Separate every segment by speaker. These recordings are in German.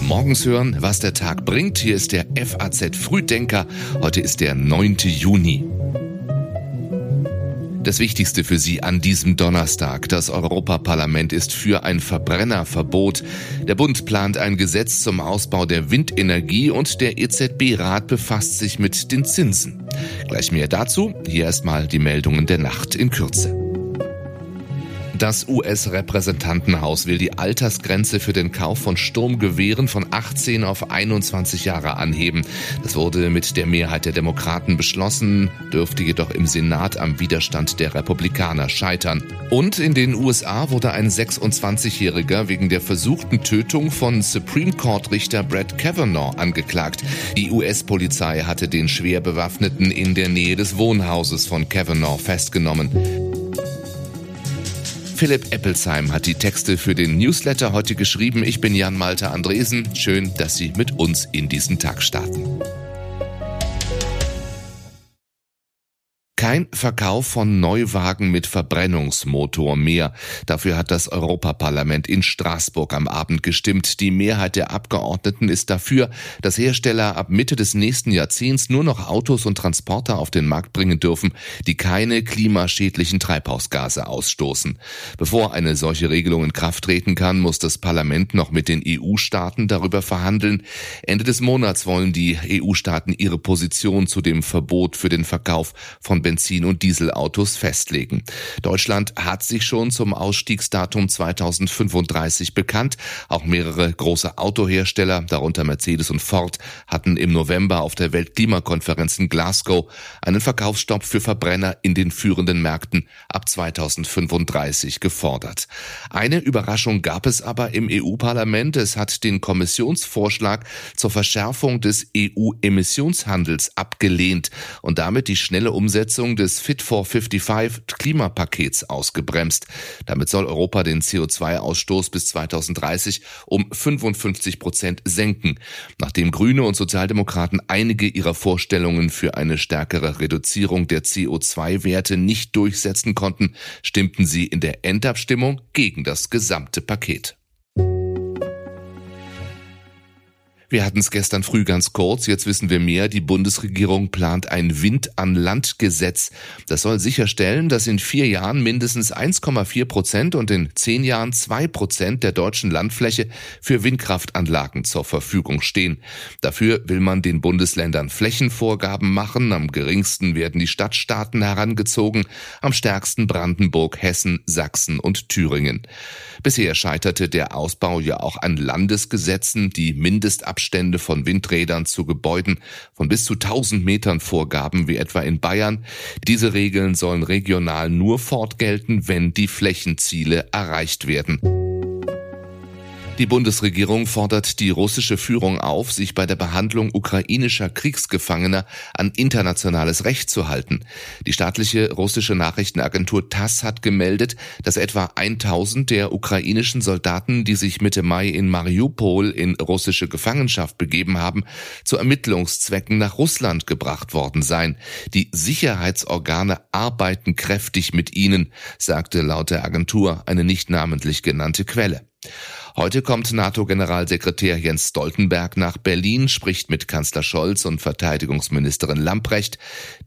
Speaker 1: Morgens hören, was der Tag bringt. Hier ist der FAZ Frühdenker. Heute ist der 9. Juni. Das Wichtigste für Sie an diesem Donnerstag. Das Europaparlament ist für ein Verbrennerverbot. Der Bund plant ein Gesetz zum Ausbau der Windenergie und der EZB-Rat befasst sich mit den Zinsen. Gleich mehr dazu. Hier erstmal die Meldungen der Nacht in Kürze. Das US-Repräsentantenhaus will die Altersgrenze für den Kauf von Sturmgewehren von 18 auf 21 Jahre anheben. Das wurde mit der Mehrheit der Demokraten beschlossen, dürfte jedoch im Senat am Widerstand der Republikaner scheitern. Und in den USA wurde ein 26-Jähriger wegen der versuchten Tötung von Supreme Court-Richter Brett Kavanaugh angeklagt. Die US-Polizei hatte den schwer bewaffneten in der Nähe des Wohnhauses von Kavanaugh festgenommen. Philipp Eppelsheim hat die Texte für den Newsletter heute geschrieben. Ich bin Jan Malte Andresen. Schön, dass Sie mit uns in diesen Tag starten. Kein Verkauf von Neuwagen mit Verbrennungsmotor mehr. Dafür hat das Europaparlament in Straßburg am Abend gestimmt. Die Mehrheit der Abgeordneten ist dafür, dass Hersteller ab Mitte des nächsten Jahrzehnts nur noch Autos und Transporter auf den Markt bringen dürfen, die keine klimaschädlichen Treibhausgase ausstoßen. Bevor eine solche Regelung in Kraft treten kann, muss das Parlament noch mit den EU-Staaten darüber verhandeln. Ende des Monats wollen die EU-Staaten ihre Position zu dem Verbot für den Verkauf von Benzin- und Dieselautos festlegen. Deutschland hat sich schon zum Ausstiegsdatum 2035 bekannt. Auch mehrere große Autohersteller, darunter Mercedes und Ford, hatten im November auf der Weltklimakonferenz in Glasgow einen Verkaufsstopp für Verbrenner in den führenden Märkten ab 2035 gefordert. Eine Überraschung gab es aber im EU-Parlament. Es hat den Kommissionsvorschlag zur Verschärfung des EU-Emissionshandels abgelehnt und damit die schnelle Umsetzung Umsetzung des Fit for 55 Klimapakets ausgebremst. Damit soll Europa den CO2-Ausstoß bis 2030 um 55 Prozent senken. Nachdem Grüne und Sozialdemokraten einige ihrer Vorstellungen für eine stärkere Reduzierung der CO2-Werte nicht durchsetzen konnten, stimmten sie in der Endabstimmung gegen das gesamte Paket. Wir hatten es gestern früh ganz kurz, jetzt wissen wir mehr. Die Bundesregierung plant ein Wind-an-Land-Gesetz. Das soll sicherstellen, dass in vier Jahren mindestens 1,4 Prozent und in zehn Jahren zwei Prozent der deutschen Landfläche für Windkraftanlagen zur Verfügung stehen. Dafür will man den Bundesländern Flächenvorgaben machen. Am geringsten werden die Stadtstaaten herangezogen, am stärksten Brandenburg, Hessen, Sachsen und Thüringen. Bisher scheiterte der Ausbau ja auch an Landesgesetzen, die Mindestabstände Abstände von Windrädern zu Gebäuden von bis zu 1000 Metern vorgaben, wie etwa in Bayern. Diese Regeln sollen regional nur fortgelten, wenn die Flächenziele erreicht werden. Die Bundesregierung fordert die russische Führung auf, sich bei der Behandlung ukrainischer Kriegsgefangener an internationales Recht zu halten. Die staatliche russische Nachrichtenagentur TASS hat gemeldet, dass etwa 1000 der ukrainischen Soldaten, die sich Mitte Mai in Mariupol in russische Gefangenschaft begeben haben, zu Ermittlungszwecken nach Russland gebracht worden seien. Die Sicherheitsorgane arbeiten kräftig mit ihnen, sagte laut der Agentur eine nicht namentlich genannte Quelle. Heute kommt NATO-Generalsekretär Jens Stoltenberg nach Berlin, spricht mit Kanzler Scholz und Verteidigungsministerin Lamprecht.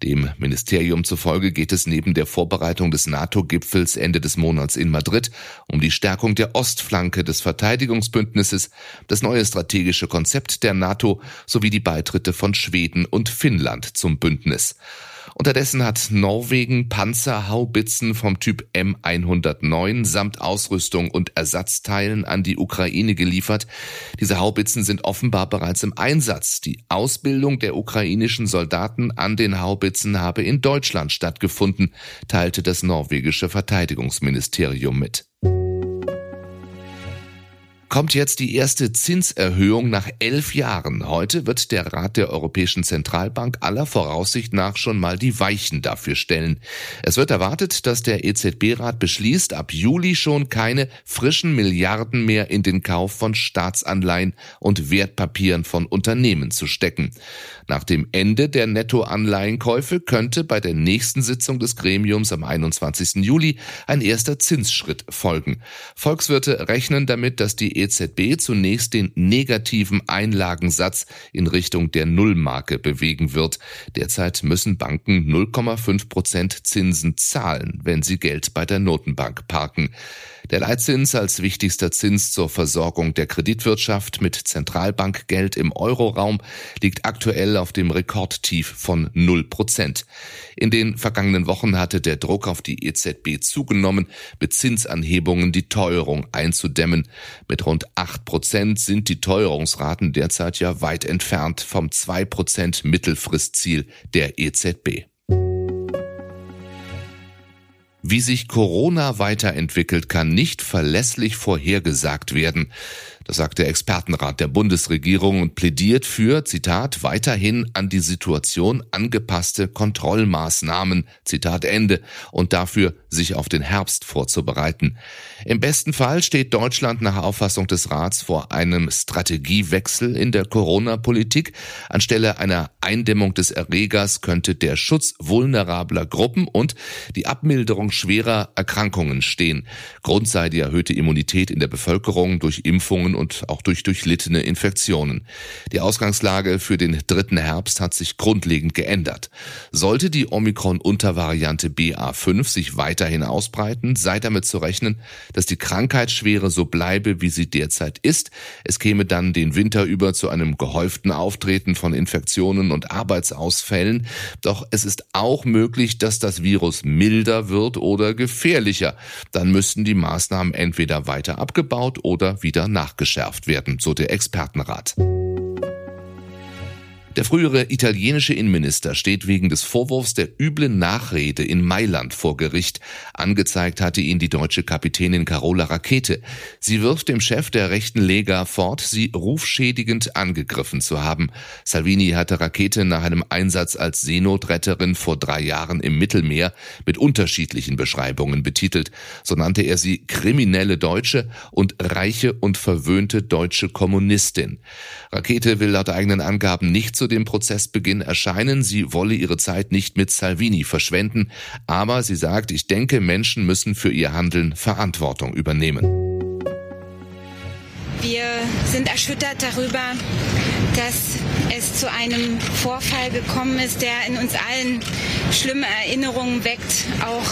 Speaker 1: Dem Ministerium zufolge geht es neben der Vorbereitung des NATO-Gipfels Ende des Monats in Madrid um die Stärkung der Ostflanke des Verteidigungsbündnisses, das neue strategische Konzept der NATO sowie die Beitritte von Schweden und Finnland zum Bündnis. Unterdessen hat Norwegen Panzerhaubitzen vom Typ M109 samt Ausrüstung und Ersatzteilen an die Ukraine geliefert. Diese Haubitzen sind offenbar bereits im Einsatz. Die Ausbildung der ukrainischen Soldaten an den Haubitzen habe in Deutschland stattgefunden, teilte das norwegische Verteidigungsministerium mit. Kommt jetzt die erste Zinserhöhung nach elf Jahren. Heute wird der Rat der Europäischen Zentralbank aller Voraussicht nach schon mal die Weichen dafür stellen. Es wird erwartet, dass der EZB-Rat beschließt, ab Juli schon keine frischen Milliarden mehr in den Kauf von Staatsanleihen und Wertpapieren von Unternehmen zu stecken. Nach dem Ende der Nettoanleihenkäufe könnte bei der nächsten Sitzung des Gremiums am 21. Juli ein erster Zinsschritt folgen. Volkswirte rechnen damit, dass die EZB zunächst den negativen Einlagensatz in Richtung der Nullmarke bewegen wird. Derzeit müssen Banken 0,5 Prozent Zinsen zahlen, wenn sie Geld bei der Notenbank parken. Der Leitzins als wichtigster Zins zur Versorgung der Kreditwirtschaft mit Zentralbankgeld im Euroraum liegt aktuell auf dem Rekordtief von 0 Prozent. In den vergangenen Wochen hatte der Druck auf die EZB zugenommen, mit Zinsanhebungen die Teuerung einzudämmen. Mit rund 8 Prozent sind die Teuerungsraten derzeit ja weit entfernt vom 2 Prozent Mittelfristziel der EZB. Wie sich Corona weiterentwickelt, kann nicht verlässlich vorhergesagt werden. Das sagt der Expertenrat der Bundesregierung und plädiert für, Zitat, weiterhin an die Situation angepasste Kontrollmaßnahmen, Zitat Ende, und dafür, sich auf den Herbst vorzubereiten. Im besten Fall steht Deutschland nach Auffassung des Rats vor einem Strategiewechsel in der Corona-Politik. Anstelle einer Eindämmung des Erregers könnte der Schutz vulnerabler Gruppen und die Abmilderung schwerer Erkrankungen stehen. Grund sei die erhöhte Immunität in der Bevölkerung durch Impfungen und auch durch durchlittene Infektionen. Die Ausgangslage für den dritten Herbst hat sich grundlegend geändert. Sollte die Omikron-Untervariante BA5 sich weiterhin ausbreiten, sei damit zu rechnen, dass die Krankheitsschwere so bleibe, wie sie derzeit ist. Es käme dann den Winter über zu einem gehäuften Auftreten von Infektionen und Arbeitsausfällen. Doch es ist auch möglich, dass das Virus milder wird oder gefährlicher. Dann müssten die Maßnahmen entweder weiter abgebaut oder wieder nachgeschärft geschärft werden, so der Expertenrat. Der frühere italienische Innenminister steht wegen des Vorwurfs der üblen Nachrede in Mailand vor Gericht. Angezeigt hatte ihn die deutsche Kapitänin Carola Rakete. Sie wirft dem Chef der rechten Lega fort, sie rufschädigend angegriffen zu haben. Salvini hatte Rakete nach einem Einsatz als Seenotretterin vor drei Jahren im Mittelmeer mit unterschiedlichen Beschreibungen betitelt. So nannte er sie kriminelle Deutsche und reiche und verwöhnte deutsche Kommunistin. Rakete will laut eigenen Angaben nicht zu dem Prozessbeginn erscheinen. Sie wolle ihre Zeit nicht mit Salvini verschwenden. Aber sie sagt, ich denke, Menschen müssen für ihr Handeln Verantwortung übernehmen.
Speaker 2: Wir sind erschüttert darüber, dass es zu einem Vorfall gekommen ist, der in uns allen schlimme Erinnerungen weckt, auch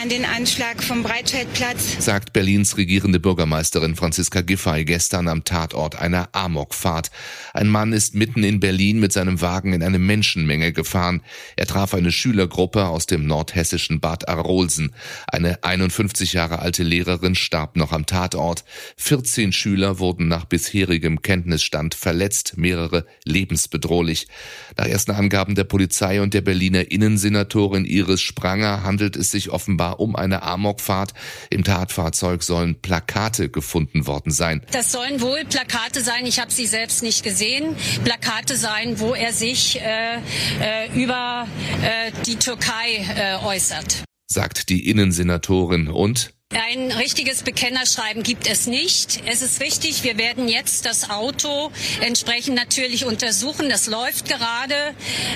Speaker 2: an den Anschlag vom Breitscheidplatz,
Speaker 1: sagt Berlins regierende Bürgermeisterin Franziska Giffey gestern am Tatort einer Amokfahrt. Ein Mann ist mitten in Berlin mit seinem Wagen in eine Menschenmenge gefahren. Er traf eine Schülergruppe aus dem nordhessischen Bad Arolsen. Eine 51 Jahre alte Lehrerin starb noch am Tatort. 14 Schüler wurden nach bisherigem Kenntnisstand verletzt, mehrere lebensbedrohlich. Nach ersten Angaben der Polizei und der Berliner Innensenatorin Iris Spranger handelt es sich offenbar um eine Amokfahrt. Im Tatfahrzeug sollen Plakate gefunden worden sein.
Speaker 3: Das sollen wohl Plakate sein, ich habe sie selbst nicht gesehen, Plakate sein, wo er sich äh, äh, über äh, die Türkei äh, äußert.
Speaker 1: Sagt die Innensenatorin und
Speaker 3: ein richtiges Bekennerschreiben gibt es nicht. Es ist richtig, wir werden jetzt das Auto entsprechend natürlich untersuchen. Das läuft gerade.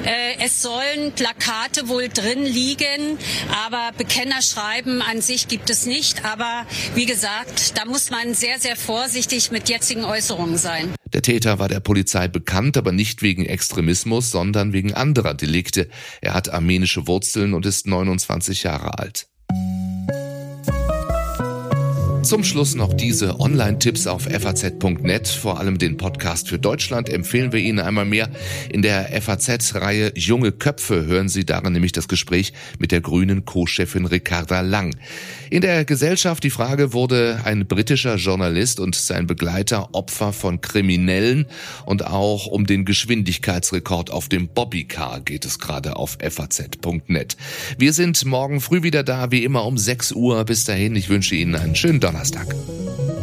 Speaker 3: Äh, es sollen Plakate wohl drin liegen, aber Bekennerschreiben an sich gibt es nicht. Aber wie gesagt, da muss man sehr, sehr vorsichtig mit jetzigen Äußerungen sein.
Speaker 1: Der Täter war der Polizei bekannt, aber nicht wegen Extremismus, sondern wegen anderer Delikte. Er hat armenische Wurzeln und ist 29 Jahre alt. Zum Schluss noch diese Online-Tipps auf faz.net. Vor allem den Podcast für Deutschland empfehlen wir Ihnen einmal mehr. In der FAZ-Reihe Junge Köpfe hören Sie darin nämlich das Gespräch mit der grünen Co-Chefin Ricarda Lang. In der Gesellschaft die Frage, wurde ein britischer Journalist und sein Begleiter Opfer von Kriminellen und auch um den Geschwindigkeitsrekord auf dem Bobbycar geht es gerade auf faz.net. Wir sind morgen früh wieder da, wie immer um 6 Uhr. Bis dahin, ich wünsche Ihnen einen schönen donnerstag.